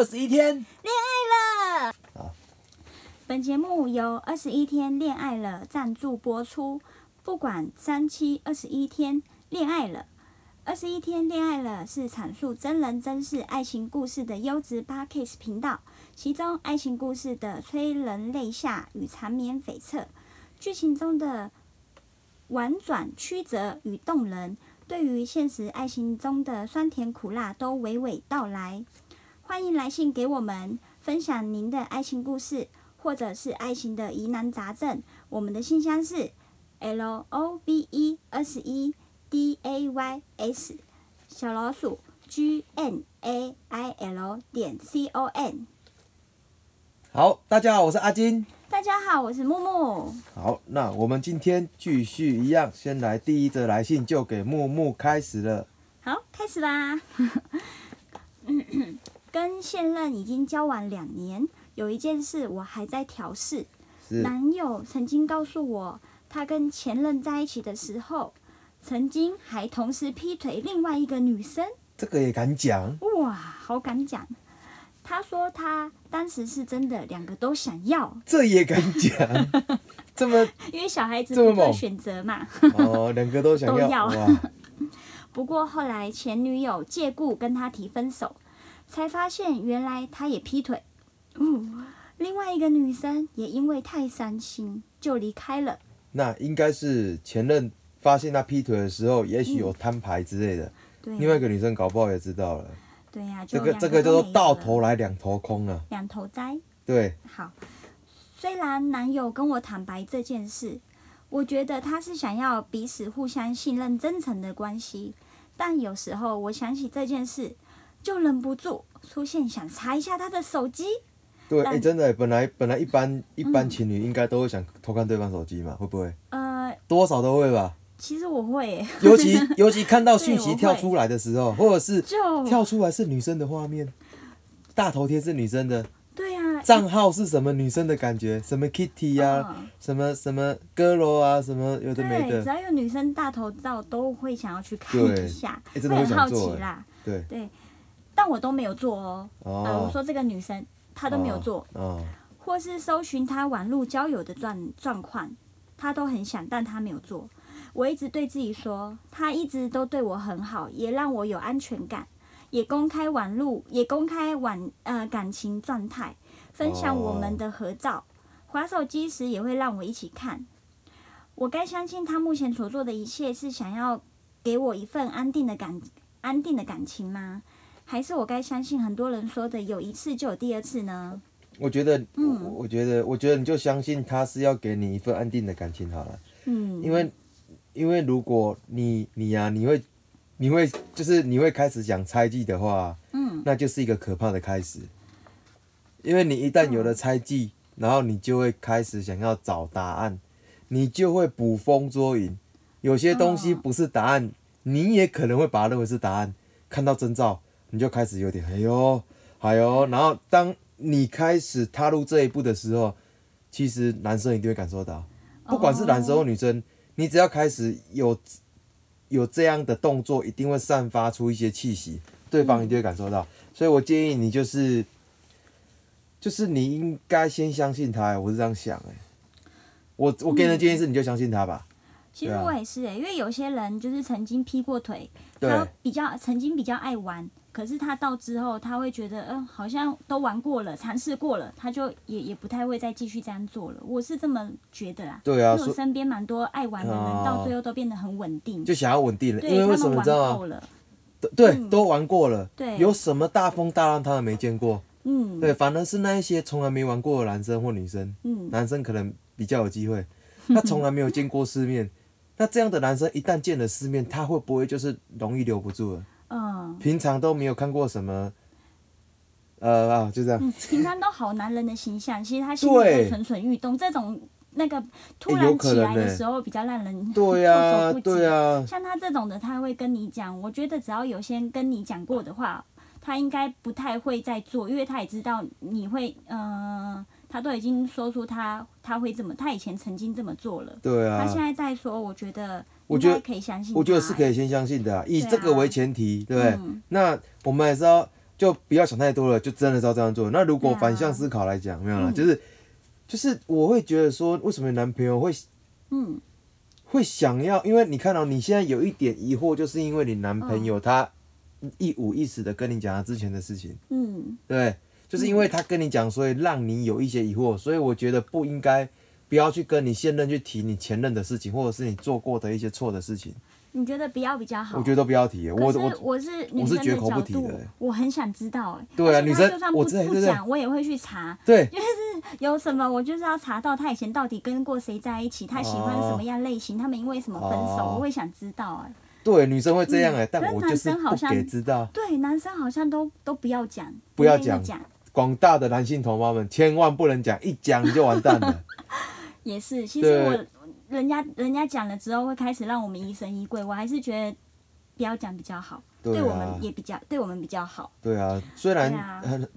二十一天，恋爱了。本节目由二十一天恋爱了赞助播出。不管三七二十一天恋爱了，二十一天恋爱了是阐述真人真事爱情故事的优质八 k s 频道。其中爱情故事的催人泪下与缠绵悱恻，剧情中的婉转曲折与动人，对于现实爱情中的酸甜苦辣都娓娓道来。欢迎来信给我们，分享您的爱情故事，或者是爱情的疑难杂症。我们的信箱是 l o v e 二十一 d a y s 小老鼠 g n a i l 点 c o n。好，大家好，我是阿金。大家好，我是木木。好，那我们今天继续一样，先来第一则来信，就给木木开始了。好，开始啦。跟现任已经交往两年，有一件事我还在调试。是男友曾经告诉我，他跟前任在一起的时候，曾经还同时劈腿另外一个女生。这个也敢讲？哇，好敢讲！他说他当时是真的两个都想要，这也敢讲？这么因为小孩子不做选择嘛。哦，两个都想要 都要？不过后来前女友借故跟他提分手，才发现原来他也劈腿。哦，另外一个女生也因为太伤心就离开了。那应该是前任发现他劈腿的时候，也许有摊牌之类的。对，另外一个女生搞不好也知道了。对呀、就这个这个叫做到头来两头空啊。两头栽。对，好，虽然男友跟我坦白这件事，我觉得他是想要彼此互相信任、真诚的关系，但有时候我想起这件事，就忍不住出现想查一下他的手机。对，但哎、真的，本来本来一般一般嗯情侣应该都会想偷看对方手机嘛，会不会？呃，多少都会吧。其实我会，尤其 尤其看到讯息跳出来的时候，或者是就跳出来是女生的画面，大头贴是女生的，对啊，账号是什么女生的感觉，什么 Kitty 呀、嗯什么什么 girl 啊，什么有的没的，只，要有女生大头照，都会想要去看一下，哎真的会很好想做哎奇啦。对，对，但我都没有做哦。呃，我哦，说这个女生她都没有做，哦，或是搜寻她网络交友的状状况，她都很想，但她没有做。我一直对自己说，她一直都对我很好，也让我有安全感，也公开网络，也公开网呃感情状态，分享我们的合照。划手机时也会让我一起看。我该相信他目前所做的一切是想要给我一份安定的感安定的感情吗？还是我该相信很多人说的有一次就有第二次呢？我觉得，嗯我我觉得，我觉得你就相信他是要给你一份安定的感情好了。嗯，因为因为如果你你呀、你会你会就是你会开始想猜忌的话，嗯那就是一个可怕的开始。因为你一旦有了猜忌，然后你就会开始想要找答案，你就会捕风捉影。有些东西嗯不是答案，你也可能会把它认为是答案。看到征兆，你就开始有点哎呦哎呦，然后当你开始踏入这一步的时候，其实男生一定会感受到，不管是男生或女生，你只要开始有有这样的动作，一定会散发出一些气息，对方一定会感受到。所以我建议你就是，就是你应该先相信他，我是这样想哎。我我给你的建议是，你就相信他吧。其实我也是诶、因为有些人就是曾经劈过腿，对他比较曾经比较爱玩，可是他到之后他会觉得，嗯、好像都玩过了，尝试过了，他就也也不太会再继续这样做了。我是这么觉得啦。对啊，因为我身边蛮多爱玩的人，哦到最后都变得很稳定。就想要稳定了，对因为为什么你知道吗？对，嗯都玩过了，对有什么大风大浪他们没见过？嗯，对，反而是那一些从来没玩过的男生或女生，嗯，男生可能比较有机会，他从来没有见过世面。那这样的男生一旦见了世面，他会不会就是容易留不住了？嗯平常都没有看过什么，呃啊，就这样。嗯，平常都好男人的形象，其实他心里对会蠢蠢欲动。这种那个突然起来的时候，比较让人措手不及对呀、像他这种的，他会跟你讲。我觉得只要有先跟你讲过的话，他应该不太会再做，因为他也知道你会，嗯、他都已经说出他他会这么，他以前曾经这么做了。对啊他现。在在说，我觉得我觉得可以相信他。我觉得是可以先相信的、啊，以这个为前提，对不对？嗯那我们还是要就不要想太多了，就真的是要这样做。那如果反向思考来讲，没有了，嗯就是就是我会觉得说，为什么男朋友会嗯会想要？因为你看到、你现在有一点疑惑，就是因为你男朋嗯友他一五一十的跟你讲他之前的事情，嗯对，就是因为他跟你讲，所以让你有一些疑惑，所以我觉得不应该。不要去跟你现任去提你前任的事情，或者是你做过的一些错的事情，你觉得不要比较好？我觉得都不要提。我我我是我是绝口不提的欸，我很想知道哎。对啊女生就算不不讲，我也会去查。对就是有什么我就是要查到他以前到底跟过谁在一起，他喜欢什么样类型，他们因为什么分手，哦我会想知道哎。对，女生会这样哎、但我就是不给知道。对，男生好像都都不要讲，不要讲讲，广大的男性同胞们，千万不能讲，一讲你就完蛋了。也是。其实我人家人家讲了之后，会开始让我们疑神疑鬼，我还是觉得不要讲比较好，对对我啊们，也比较对我们比较好。对啊，虽然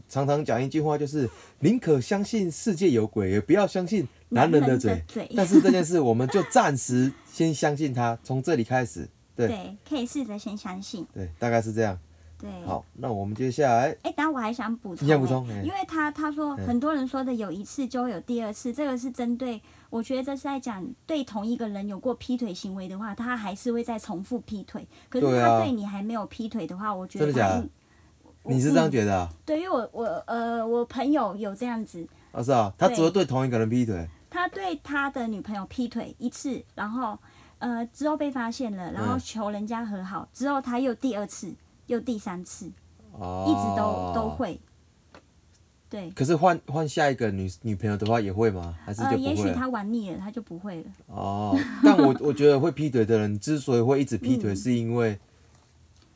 常常讲一句话，就是宁可相信世界有鬼，也不要相信男人的嘴。嘴，但是这件事，我们就暂时先相信他，从这里开始。对对，可以试着先相信。对，大概是这样。对，好，那我们接下来，哎，等下我还想补充、你想补充？因为他他说嗯。很多人说的有一次就会有第二次，这个是针对，我觉得这是在讲对同一个人有过劈腿行为的话，他还是会再重复劈腿。可是他对你还没有劈腿的话，我觉得真的假的？他你是这样嗯觉得啊？对，因为我我呃我朋友有这样子，啊是啊，他只会对同一个人劈腿。他对他的女朋友劈腿一次，然后呃之后被发现了，然后嗯。求人家和好，之后他又第二次，又第三次，哦。一直都都。会。对，可是换换下一个女女朋友的话也会吗？还是就？也许他玩腻了，他就不会了。哦，但我 我觉得会劈腿的人之所以会一直劈腿，嗯是因为，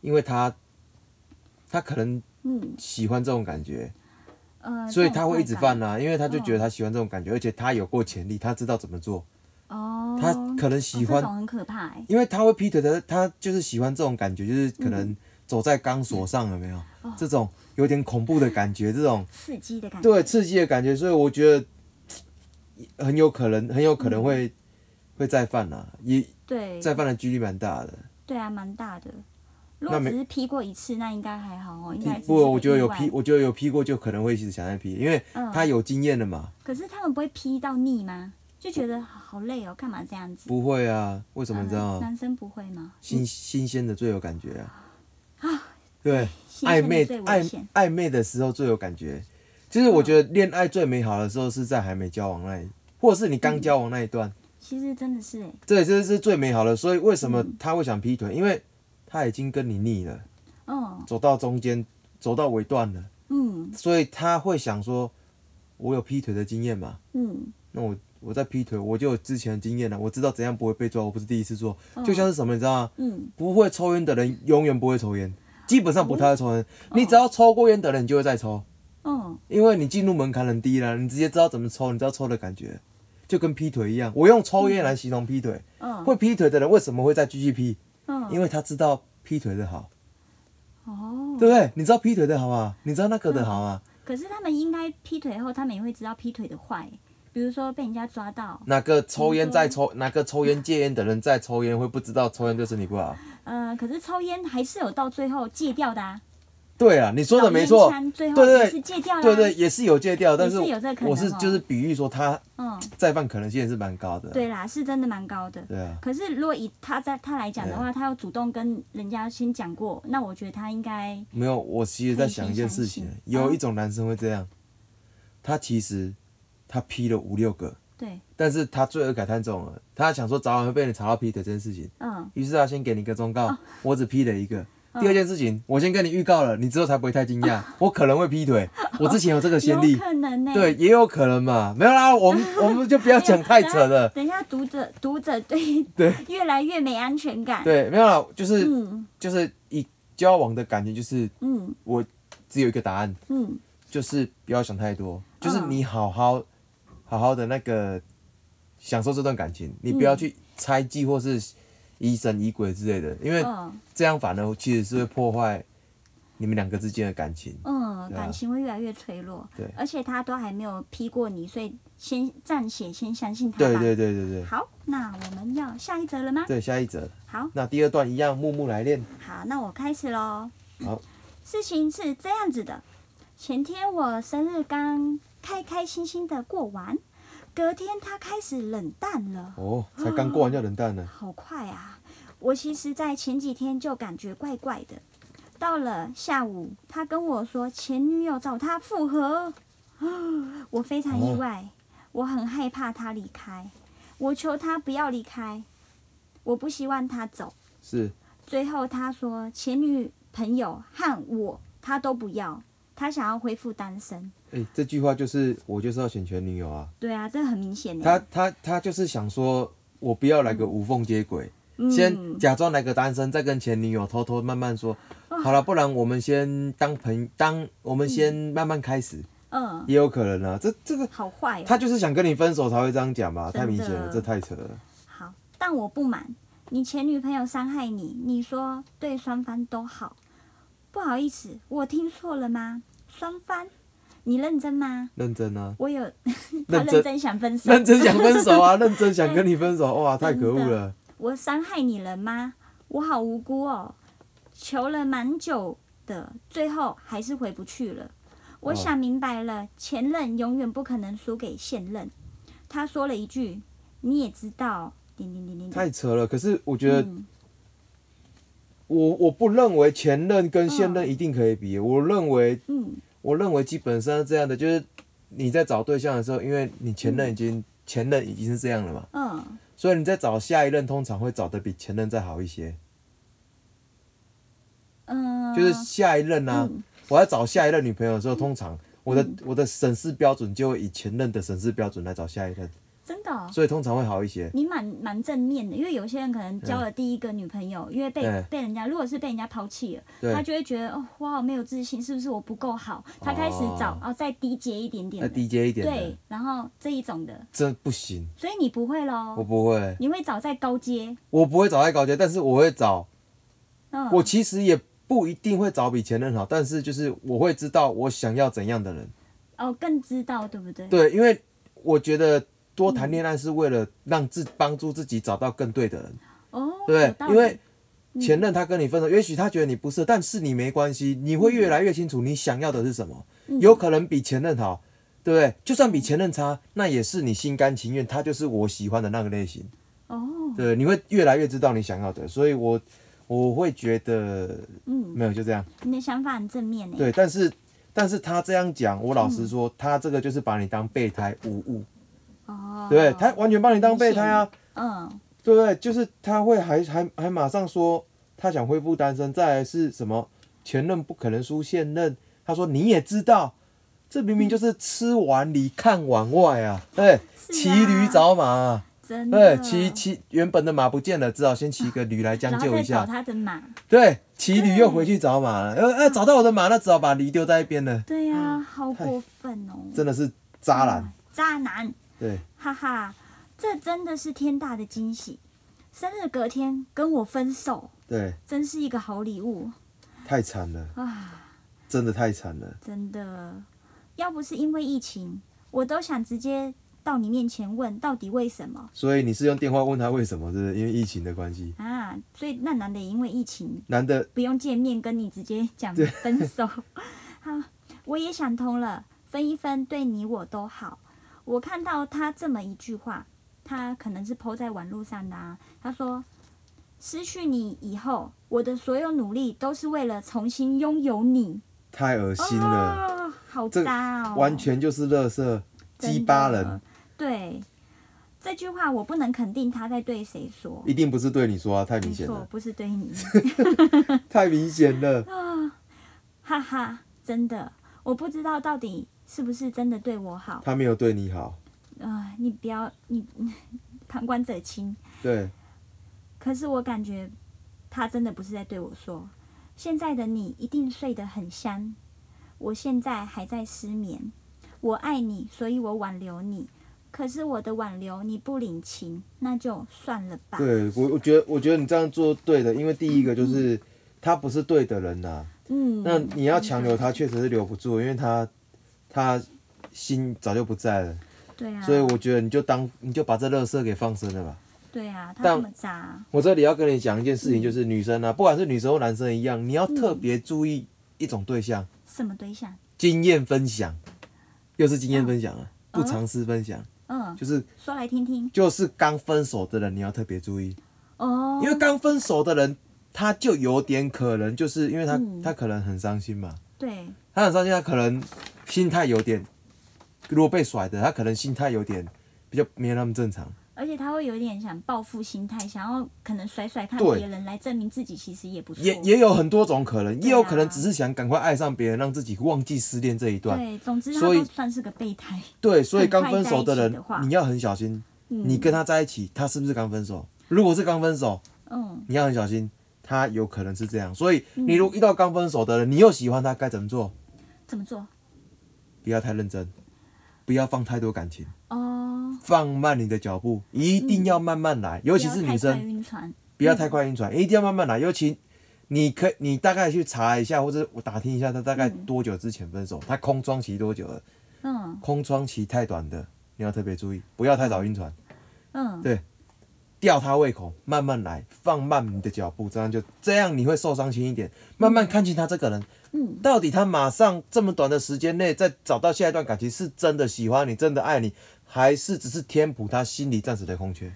因为他他可能嗯，喜欢这种感觉，呃，所以他会一直犯啊，因为他就觉得他喜欢这种感觉，而且他有过潜力，他知道怎么做，哦，他可能喜欢哦这种很可怕哎。因为他会劈腿的，他就是喜欢这种感觉，就是可嗯能走在钢索上，有没有？哦这种有点恐怖的感觉，这种刺激的感觉。对刺激的感觉，所以我觉得很有可能，很有可能会、会再犯啊，也对再犯的几率蛮大的。对啊，蛮大的。如那只是劈过一次，那应该还好哦，应该不，我觉得有劈，我觉得有劈过就可能会一直想再劈，因为嗯他有经验了嘛。可是他们不会劈到腻吗？就觉得好累哦，干嘛这样子？不会啊，为什么你知道？男生不会吗？新新鲜的最有感觉啊。对，暧昧暧。暧昧的时候最有感觉。其实我觉得恋爱最美好的时候是在还没交往那一，或者是你刚交往那一段，其实真的是哎，对，这是最美好的。所以为什么嗯他会想劈腿？因为他已经跟你腻了，哦走到中间，走到尾段了，嗯所以他会想说，我有劈腿的经验嘛，嗯，那我我在劈腿，我就有之前的经验了，我知道怎样不会被抓，我不是第一次做。嗯就像是什么，你知道吗？嗯不会抽烟的人永远不会抽烟，基本上不太会抽烟。哦你只要抽过烟的人，你就会再抽，嗯因为你进入门槛很低了，你直接知道怎么抽，你知道抽的感觉，就跟劈腿一样。我用抽烟来形容劈腿，嗯会劈腿的人为什么会再继续劈？嗯，因为他知道劈腿的好，哦，对不对？你知道劈腿的好吗？你知道那个的好吗？可是他们应该劈腿后，他们也会知道劈腿的坏，比如说被人家抓到，哪个抽烟再抽，哪个抽烟戒烟的人再抽烟，会不知道抽烟对身体不好？呃，可是抽烟还是有到最后戒掉的啊。对啊，你说的没错对对也是戒掉。对对，，也是有戒掉，但是我是就是比喻说他嗯，再犯可能性也是蛮高的。对啦，是真的蛮高的。对啊，可是如果以他在他来讲的话，他要主动跟人家先讲过，那我觉得他应该没有，我其实在想一件事情有一种男生会这样，他其实他劈了五六个，对，但是他罪恶感太重了，他想说早晚会被你查到劈腿这件事情，嗯，于是他先给你一个忠告，哦。我只劈了一个。嗯。第二件事情，我先跟你预告了，你之后才不会太惊讶，我可能会劈腿，我之前有这个先有例，可能呢、对，也有可能嘛，没有啦，我们 我们就不要讲太扯了，等一下读者读者对对。越来越没安全感。对，没有啦，就是嗯。就是以交往的感觉，就是嗯。我只有一个答案，嗯。就是不要想太多，就是嗯。你好好好好的那个享受这段感情，你不要去猜忌或是疑神疑鬼之类的，因为嗯这样反而其实是会破坏你们两个之间的感情。嗯，啊感情会越来越脆弱。对而且他都还没有劈过你，所以先暂且先相信他吧。对对对对对好，那我们要下一则了吗？对，下一则，好那第二段一样，木木来练。好，那我开始喽。好，事情是这样子的，前天我生日刚开开心心的过完，隔天他开始冷淡了。哦，才刚过完就冷淡了。好快啊！我其实，在前几天就感觉怪怪的。到了下午，他跟我说前女友找他复合，我非常意外，我很害怕他离开，我求他不要离开，我不希望他走。是，最后他说前女朋友和我他都不要，他想要恢复单身。哎、这句话就是我就是要选前女友啊。对啊，这很明显他。他他就是想说，我不要来个无缝接轨，嗯先假装来个单身，再跟前女友偷偷慢慢说，好了，不然我们先当朋当，我们先慢慢开始，嗯，也有可能啊。这这个好坏哦。他就是想跟你分手才会这样讲吧？太明显了，这太扯了。好，但我不满，你前女朋友伤害你，你说对双方都好。不好意思，我听错了吗？双方，你认真吗？认真啊，我有，他认真想分手。认真想分手啊，认真想跟你分手，哇，太可恶了。我伤害你了吗？我好无辜哦，求了蛮久的，最后还是回不去了。我哦想明白了，前任永远不可能输给现任。他说了一句：“你也知道，点点点点点。太扯了，可是我觉得嗯我我不认为前任跟现任一定可以比，我认为嗯我认为基本上是这样的，就是你在找对象的时候，因为你前任已经、前任已经是这样了嘛，嗯。所以你在找下一任通常会找的比前任再好一些，嗯，就是下一任啊，嗯。我在找下一任女朋友的时候，通常我的、我的审视标准就会以前任的审视标准来找下一任，真的哦、所以通常会好一些。你蛮蛮正面的，因为有些人可能交了第一个女朋友，因为被对。被人家，如果是被人家抛弃了，他就会觉得哦，我好没有自信，是不是我不够好？他开始找哦再低阶一点点那的，低阶一点对，，然后这一种的，这不行，所以你不会喽我，不会，你会找在高阶，我不会找在高阶，但是我会找。嗯，我其实也不一定会找比前任好，但是就是我会知道我想要怎样的人。哦更知道对不对？对，因为我觉得多谈恋爱是为了让自帮助自己找到更对的人，哦，对因为前任他跟你分手，也许他觉得你不适合，但是你没关系，你会越来越清楚你想要的是什么，嗯有可能比前任好。对不对？就算比前任差，那也是你心甘情愿，他就是我喜欢的那个类型。哦，对，你会越来越知道你想要的，所以我我会觉得嗯，没有就这样。你的想法很正面呢，对，但是但是他这样讲，我老嗯实说，他这个就是把你当备胎无误，哦，对不对？他完全把你当备胎啊，嗯。对不对？就是他会还还还马上说他想恢复单身，再来是什么前任不可能输现任，他说你也知道，这明明就是吃碗里看碗外啊，对，骑驴找马啊，真的，对，骑骑原本的马不见了，只好先骑个驴来将就一下，找他的马，对，骑驴又回去找马了，呃呃，找到我的马，那只好把驴丢在一边了，对呀，好过分哦，真的是渣男，啊渣男。对。哈哈，这真的是天大的惊喜！生日隔天跟我分手，对，真是一个好礼物太惨了，啊！真的太惨了。真的，要不是因为疫情，我都想直接到你面前问到底为什么所以你是用电话问他为什么，是不是？因为疫情的关系，啊？所以那男的也因为疫情男的不用见面，跟你直接讲分手。好，我也想通了，分一分对你我都好。我看到他这么一句话，他可能是 PO 在网络上的啊。他说：“失去你以后，我的所有努力都是为了重新拥有你。太恶”心了，哦，好渣哦！完全就是垃圾，鸡巴人，。对，这句话我不能肯定他在对谁说。一定不是对你说啊，太明，显了，不是对你。太明显了啊。哈哈，真的，我不知道到底是不是真的对我好。他没有对你好，啊、你不要你 旁观者清。对，可是我感觉他真的不是在对我说，现在的你一定睡得很香，我现在还在失眠。我爱你，所以我挽留你。可是我的挽留你不领情，那就算了吧。对我我觉得我觉得你这样做对的，因为第一个就是他不是对的人呐、嗯，那你要强留他，确实是留不住，因为他他心早就不在了，对啊，所以我觉得你就当你就把这乐色给放生了吧。对啊，他但这么渣，我这里要跟你讲一件事情，就是女生啊，不管是女生或男生一样，你要特别注意一种对象，什么对象？经验分享，又是经验分享啊，不尝试分享，嗯，就是说来听听。就是刚分手的人，你要特别注意，哦，因为刚分手的人，他就有点可能就是因为他、嗯。他可能很伤心嘛，对，他很伤心，他可能心态有点，如果被甩的，他可能心态有点比较没有那么正常。而且他会有点想报复心态，想要可能甩甩看别人来证明自己其实也不错。也也有很多种可能，也有可能啊只是想赶快爱上别人，让自己忘记失恋这一段。对，总之他所以算是个备胎。对，所以刚分手的人你要很小心，嗯你跟他在一起，他是不是刚分手？如果是刚分手，嗯，你要很小心，他有可能是这样。所以你如果遇到刚分手的人，你又喜欢他，该怎么做？怎么做？不要太认真，不要放太多感情，哦，放慢你的脚步，一定要慢慢来，尤其是女生。不要太快晕船，一定要慢慢来。尤其你可你大概去查一下，或者我打听一下，他大概多久之前分手？他空窗期多久了？嗯空窗期太短的，你要特别注意，不要太早晕船，嗯，对吊他胃口，慢慢来，放慢你的脚步，这样就这样你会受伤轻一点，慢慢看清他这个人，嗯，到底他马上这么短的时间内再找到下一段感情，是真的喜欢你，真的爱你，还是只是填补他心里暂时的空缺？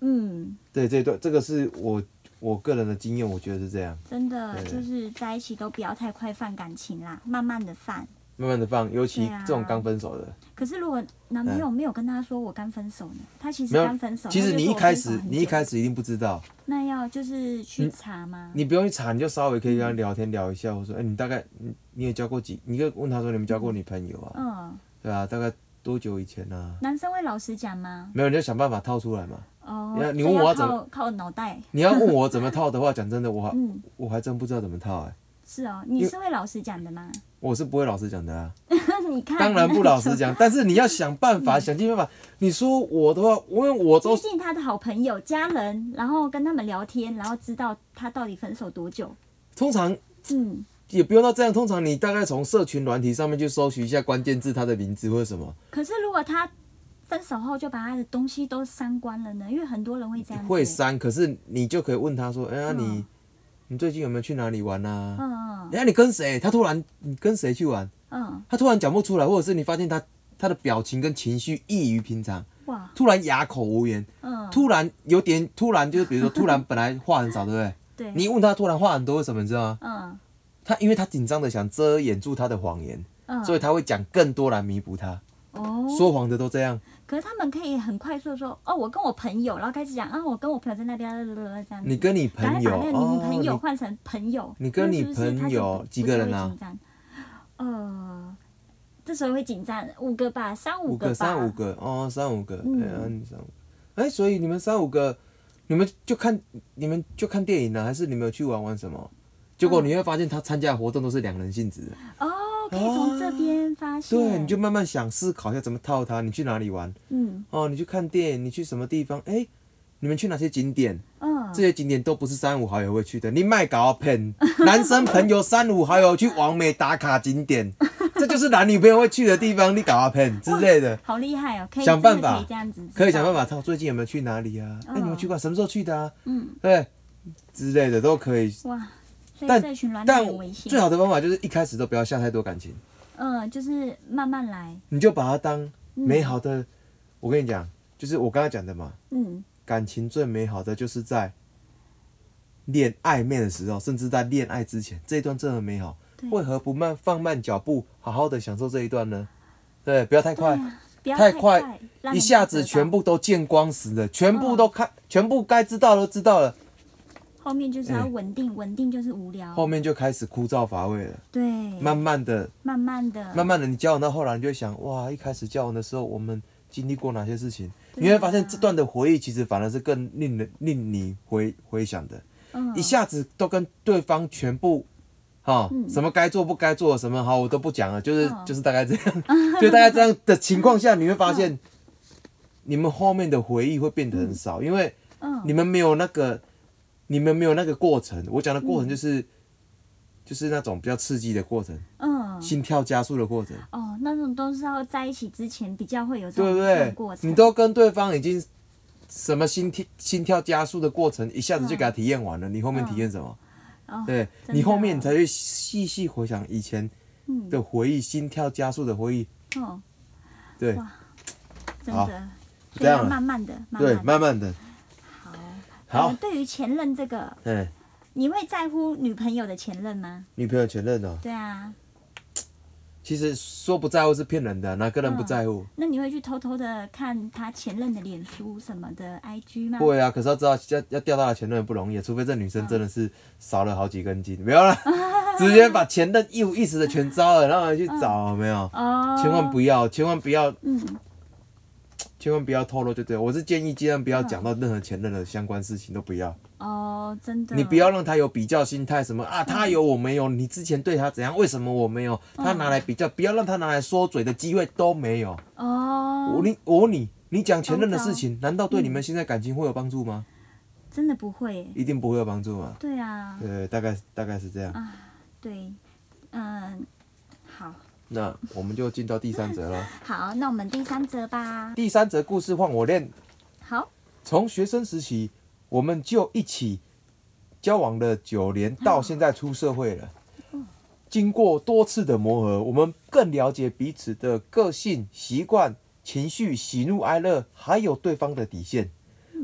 嗯，对，这一段这个是我我个人的经验，我觉得是这样，真的就是在一起都不要太快放感情啦，慢慢的放。慢慢的放，尤其这种刚分手的，可是如果男朋友没有跟他说我刚分手呢？他其实刚分手。其实你一开始你一开始一定不知道，那要就是去查吗？你不用去查，你就稍微可以跟他聊天聊一下，我说，哎、你大概你你也交过几？你可以问他说，你们交过女朋友啊？嗯，对啊，大概多久以前啊？男生会老实讲吗？没有，你要想办法套出来嘛。哦你要，你问我要怎么靠靠脑袋？你要问我怎么套的话，讲真的，我还嗯，我还真不知道怎么套哎、是哦，你是会老实讲的吗？我是不会老实讲的啊，你看，当然不老实讲，但是你要想办嗯法，想尽办法。你说我的话，因为我接都近他的好朋友、家人，然后跟他们聊天，然后知道他到底分手多久。通常嗯，也不用到这样，通常你大概从社群软体上面去搜寻一下关键字，他的名字或者什么，可是如果他分手后就把他的东西都删光了呢？因为很多人会这样子。会删，可是你就可以问他说，哎呀你嗯你最近有没有去哪里玩啊？嗯哎呀你跟谁？他突然你跟谁去玩？嗯，他突然讲不出来，或者是你发现他他的表情跟情绪异于平常，哇，突然哑口无言，嗯，突然有点突然就是比如说突然本来话很少，对不对？对，你问他突然话很多，为什么你知道吗？嗯他因为他紧张的想遮掩住他的谎言，嗯，所以他会讲更多来弥补他。哦，说谎的都这样，可是他们可以很快速的说，哦，我跟我朋友，然后开始讲啊，我跟我朋友在那边这样子。你跟你朋友把那个女朋友哦，换成朋友。你跟你朋友几个人啊？呃，这时候会紧张，五个吧，三五个。三五个哦，三五个，嗯三五个，哎，所以你们三五个，你们就看你们就看电影呢，还是你们有去玩玩什么？结果嗯你会发现他参加的活动都是两人性质的，哦，可以从这边发现。对，你就慢慢想思考一下怎么套他。你去哪里玩？嗯哦，你去看电影，你去什么地方？哎，你们去哪些景点？嗯，这些景点都不是三五好友会去的，你卖搞骗，男生朋友三五好友去完美打卡景点，这就是男女朋友会去的地方，你搞骗之类的，好厉害哦，可以想办法可以这样子，可以想办。法套。最近有没有去哪里啊？哎、你们去过？什么时候去的啊？嗯，对，之类的都可以。哇，但但。最好的方法就是一开始都不要下太多感情，嗯，就是慢慢来。你就把它当美好的。我跟你讲，就是我刚才讲的嘛，嗯感情最美好的就是在恋暧昧的时候，甚至在恋爱之前，这一段真的很美好。为何不慢放慢脚步，好好的享受这一段呢？对，不要太快，太快一下子全部都见光死了，全部都看，全部该知道都知道了，后面就是要哎稳定，稳定就是无聊。后面就开始枯燥乏味了。对，慢慢的，慢慢的，慢慢的，你交往到后来，你就会想，哇，一开始交往的时候，我们经历过哪些事情？啊。你会发现这段的回忆其实反而是更令人令你回回想的。嗯。一下子都跟对方全部，哈、嗯。什么该做不该做，什么好我都不讲了，就是、嗯。就是 大概这样，就大概这样的情况下，你会发现，你们后面的回忆会变得很少，因为嗯。你们没有那个，你们没有那个过程。我讲的过程就是，就是那种比较刺激的过程，嗯心跳加速的过程，哦，那种都是要在一起之前比较会有这种过对？程。你都跟对方已经什么心跳心跳加速的过程，一下子就给他体验完了，你后面体验什么？哦，对你后面你才会细细回想以前嗯，的回忆，心跳加速的回忆。哦，对真的，这样慢慢的，慢对，慢地慢慢的，好。对于前任这个，嗯，你会在乎女朋友的前任吗？女朋友前任哦，对啊，其实说不在乎是骗人的，哪个人不在乎？那你会去偷偷的看他前任的脸书什么的 IG 吗？会啊，可是要知道要要钓到他前任不容易，除非这女生真的是少了好几根筋，没有了，直接把前任一五一十的全招了，然后去找，有没有？哦，千万不要，千万不要，嗯，千万不要透露，就对我是建议尽量不要讲到任何前任的相关事情，都不要。哦，真的，你不要让他有比较心态，什么啊，他有我没有，你之前对他怎样，为什么我没有？他拿来比较，不要让他拿来说嘴的机会都没有。哦，我你我问你，你讲前任的事情，难道对你们现在感情会有帮助吗？真的不会，一定不会有帮助嘛。对啊，对，大概大概是这样。啊对，嗯，好，那我们就进到第三则了。好，那我们第三则吧。第三则故事换我练。好，从学生时期，我们就一起交往了九年，到现在出社会了。经过多次的磨合，我们更了解彼此的个性、习惯、情绪、喜怒哀乐，还有对方的底线。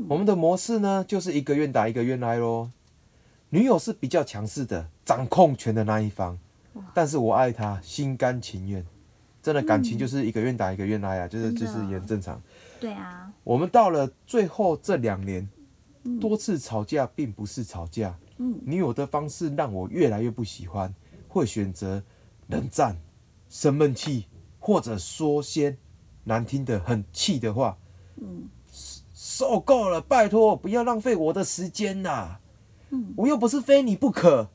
我们的模式呢，就是一个愿打一个愿挨咯。女友是比较强势的，掌控权的那一方，但是我爱他，心甘情愿。真的感情就是一个愿打一个愿挨啊，就是就是也很正常。对啊，我们到了最后这两年，多次吵架并不是吵架，嗯，女友的方式让我越来越不喜欢，会选择冷战、生闷气，或者说些难听的、很气的话。嗯，受够了，拜托不要浪费我的时间呐！嗯，我又不是非你不可。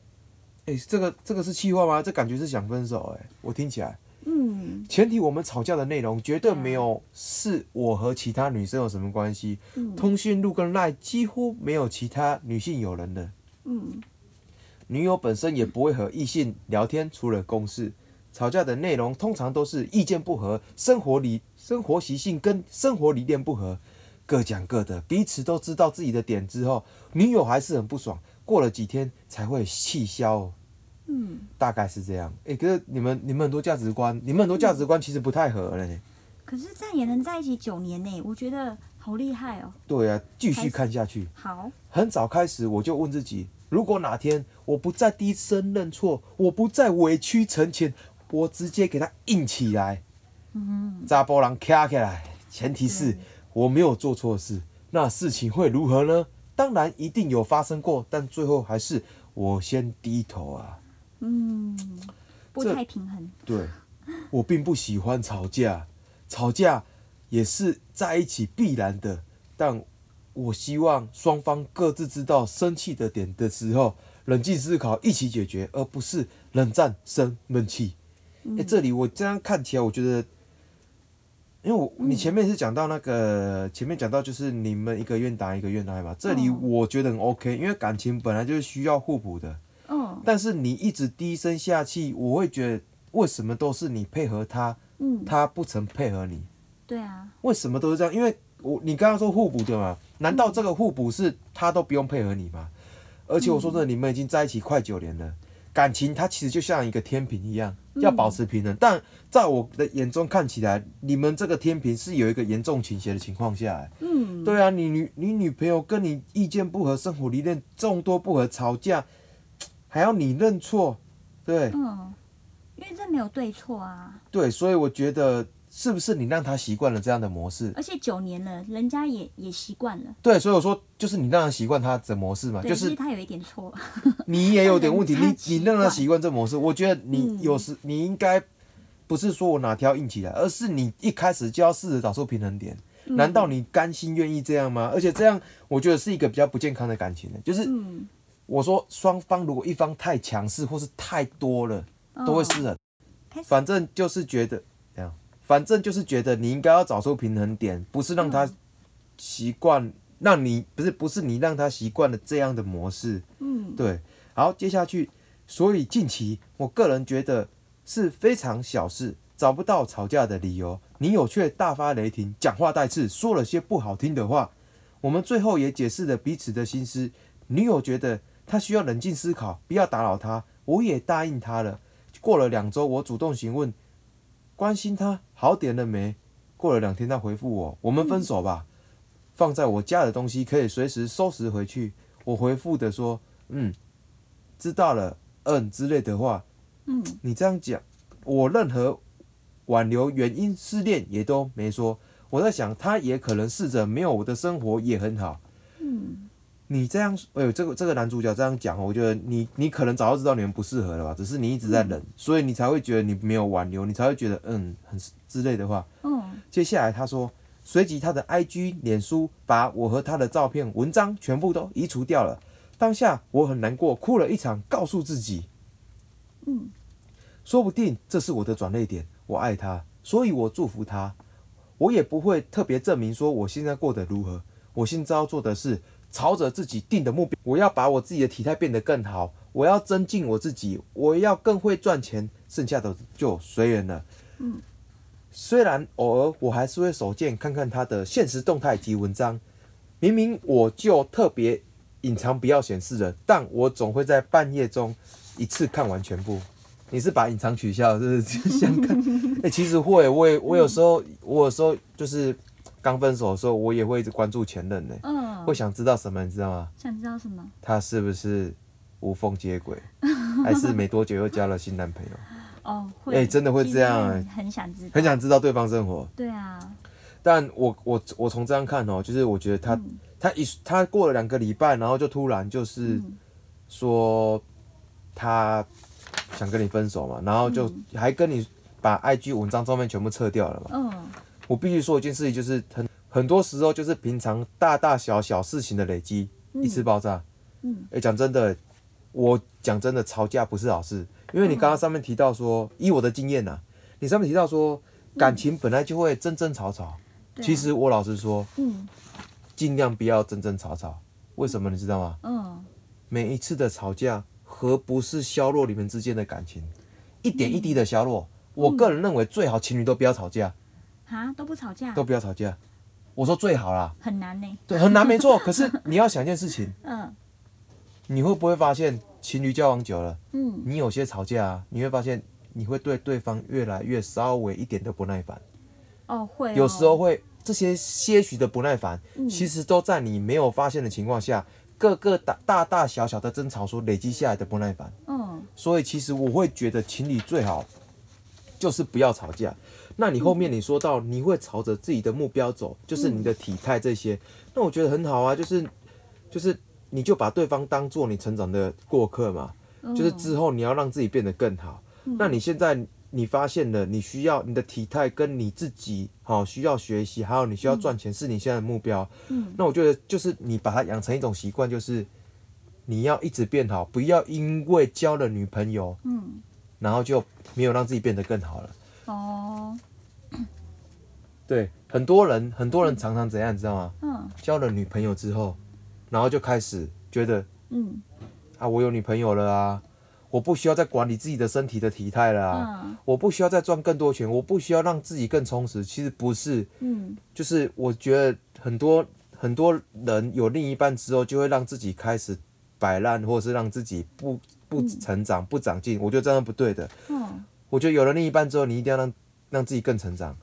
哎、这个这个是气话吗？这感觉是想分手哎、我听起来。嗯，前提我们吵架的内容绝对没有是我和其他女生有什么关系，嗯通讯录跟赖几乎没有其他女性友人的，嗯，女友本身也不会和异性聊天，除了公事。吵架的内容通常都是意见不合、生活理生活习性跟生活理念不合，各讲各的，彼此都知道自己的点之后，女友还是很不爽，过了几天才会气消。嗯，大概是这样。诶，可是你们你们很多价值观，你们很多价值观其实不太合嘞。可是这样也能在一起九年呢，我觉得好厉害哦。对啊，继续看下去。好，很早开始我就问自己，如果哪天我不再低声认错，我不再委曲求全，我直接给他硬起来，嗯，扎波浪卡起来。前提是我没有做错事，那事情会如何呢？当然一定有发生过，但最后还是我先低头啊。嗯，不太平衡。对，我并不喜欢吵架，吵架也是在一起必然的，但我希望双方各自知道生气的点的时候，冷静思考，一起解决，而不是冷战生闷气。哎、这里我这样看起来，我觉得，因为我你前面是讲到那个，前面讲到就是你们一个愿打一个愿挨嘛，这里哦我觉得很 OK，因为感情本来就是需要互补的。嗯但是你一直低声下气，我会觉得为什么都是你配合他，嗯，他不曾配合你？对啊，为什么都是这样？因为我你刚刚说互补对吗？难道这个互补是他都不用配合你吗？而且我说真的，你们已经在一起快九年了，感情它其实就像一个天平一样，要保持平衡。但在我的眼中看起来，你们这个天平是有一个严重倾斜的情况下来。嗯，对啊，你女你女朋友跟你意见不合，生活理念众多不合，吵架还要你认错，对嗯，因为这没有对错啊，对，所以我觉得是不是你让他习惯了这样的模式？而且九年了，人家也也习惯了。对，所以我说就是你让他习惯他的模式嘛，对，就是他有一点错。你也有点问题，你 你让他习惯这模式，我觉得你嗯有时你应该不是说我哪条硬起来，而是你一开始就要试着找出平衡点。嗯难道你甘心愿意这样吗？而且这样，我觉得是一个比较不健康的感情的，就是嗯，我说双方如果一方太强势或是太多了，都会失哦衡。反正就是觉得反正就是觉得你应该要找出平衡点，不是让他嗯习惯，让你不是不是你让他习惯了这样的模式。嗯，对，好，接下去，所以近期我个人觉得是非常小事，找不到吵架的理由，女友却大发雷霆，讲话带刺，说了些不好听的话。我们最后也解释了彼此的心思。女友觉得他需要冷静思考，不要打扰他，我也答应他了。过了两周，我主动询问，关心他好点了没？过了两天，他回复我，我们分手吧。放在我家的东西可以随时收拾回去。我回复的说，嗯，知道了，嗯之类的话。嗯，你这样讲，我任何挽留原因、失恋也都没说。我在想，他也可能试着没有我的生活也很好。嗯，你这样，哎呦，这个这个男主角这样讲，我觉得你你可能早就知道你们不适合了吧？只是你一直在忍，所以你才会觉得你没有挽留，你才会觉得嗯很之类的话。嗯，接下来他说，随即他的 IG、脸书把我和他的照片、文章全部都移除掉了。当下我很难过，哭了一场，告诉自己，嗯，说不定这是我的转捩点。我爱他，所以我祝福他。我也不会特别证明说我现在过得如何。我现在要做的是朝着自己定的目标，我要把我自己的体态变得更好，我要增进我自己，我要更会赚钱，剩下的就随缘了。嗯，虽然偶尔我还是会手贱看看他的现实动态及文章，明明我就特别隐藏不要显示的，但我总会在半夜中一次看完全部。你是把隐藏取消，是不是想看？哎、其实会，我也我有时候，我有时候就是刚分手的时候，我也会一直关注前任呢、嗯，会想知道什么，你知道吗？想知道什么？他是不是无缝接轨，还是没多久又交了新男朋友？哦，会，哎真的会这样很很想知道，很想知道对方生活。对啊，但我我我从这样看哦，就是我觉得他、嗯他一他过了两个礼拜，然后就突然就是嗯说他想跟你分手嘛，然后就还跟你把 IG 文章照片全部撤掉了嘛。嗯我必须说一件事情，就是很很多时候就是平常大大小小事情的累积，一次爆炸。嗯哎、讲真的，我讲真的，吵架不是好事，因为你刚刚上面提到说，以我的经验呐、你上面提到说，感情本来就会争争吵吵。其实我老实说，嗯尽量不要争争吵吵。为什么你知道吗？嗯每一次的吵架，何不是削弱你们之间的感情，一点一滴的削弱。我个人认为，最好情侣都不要吵架，哈都不吵架，都不要吵架。我说最好啦，很难呢。对，很难没错。可是你要想一件事情，嗯你会不会发现情侣交往久了，嗯，你有些吵架啊，你会发现你会对对方越来越稍微一点都不耐烦，哦会哦，有时候会这些些许的不耐烦，嗯其实都在你没有发现的情况下，各个大大大小小的争吵所累积下来的不耐烦。嗯所以其实我会觉得情侣最好就是不要吵架。那你后面你说到你会朝着自己的目标走，就是你的体态这些，那我觉得很好啊，就是就是你就把对方当做你成长的过客嘛，嗯，就是之后你要让自己变得更好。那你现在你发现了，你需要你的体态跟你自己好、需要学习，还有你需要赚钱是你现在的目标。嗯那我觉得就是你把它养成一种习惯，就是你要一直变好，不要因为交了女朋友，嗯然后就没有让自己变得更好了。哦对，很多人很多人常常怎样，你知道吗？嗯交了女朋友之后，然后就开始觉得嗯啊，我有女朋友了啊，我不需要再管理自己的身体的体态了啊。嗯我不需要再赚更多钱，我不需要让自己更充实。其实不是，嗯就是我觉得很多很多人有另一半之后，就会让自己开始摆烂，或者是让自己不不成长、不长进。我觉得这样不对的。嗯，我觉得有了另一半之后，你一定要让让自己更成长。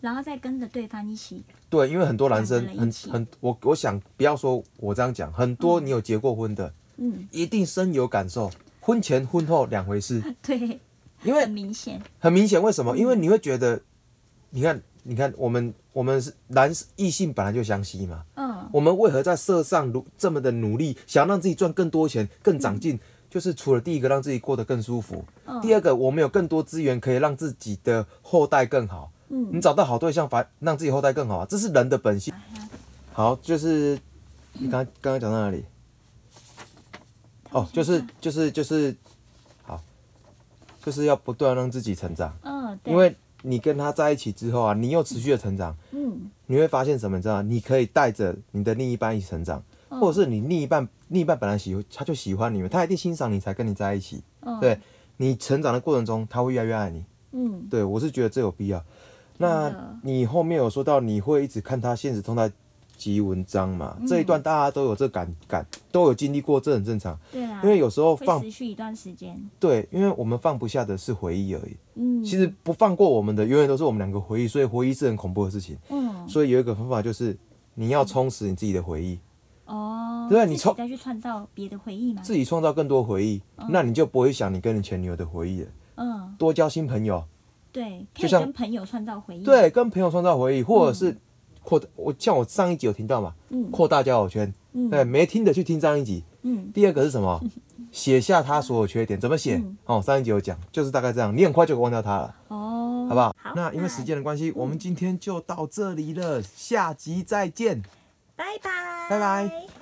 然后再跟着对方一起，对，因为很多男生很很，我我想不要说我这样讲，很多你有结过婚的，嗯，一定深有感受。婚前婚后两回事，对，因为很明显，很明显，为什么？因为你会觉得，你看，你看，我们我们是男异性本来就相吸嘛，嗯我们为何在社上如这么的努力，想要让自己赚更多钱、更长进？就是除了第一个让自己过得更舒服，嗯第二个我们有更多资源可以让自己的后代更好。嗯你找到好对象，反让自己后代更好啊，这是人的本性。好，就是你刚刚刚讲到哪里？哦，就是就是就是，好，就是要不断让自己成长，嗯，对因为你跟他在一起之后啊，你又持续的成长，嗯你会发现什么？你知道吗？你可以带着你的另一半一起成长，嗯或者是你另一半另一半本来喜他就喜欢你们，他一定欣赏你才跟你在一起。嗯对你成长的过程中，他会越来越爱你。嗯对我是觉得这有必要。那你后面有说到你会一直看他现实动态，及文章嘛，这一段大家都有这感感，都有经历过，这很正常。对啊，因为有时候放持续一段时间。对，因为我们放不下的是回忆而已。嗯，其实不放过我们的，永远都是我们两个回忆，所以回忆是很恐怖的事情。嗯，所以有一个方法就是，你要充实你自己的回忆，哦，对啊你创再去创造别的回忆嘛。自己创造更多回忆，那你就不会想你跟你前女友的回忆了。嗯，多交新朋友，对，可就像以跟朋友创造回忆。，对，跟朋友创造回忆，或者是扩我像我上一集有听到嘛，嗯扩大交友圈。嗯对，没听的去听上一集。嗯，第二个是什么？写下他所有缺点，怎么写嗯？哦，上一集有讲，就是大概这样，你很快就忘掉他了，哦，好不好？好，那因为时间的关系，我们今天就到这里了，下集再见。拜拜，拜拜。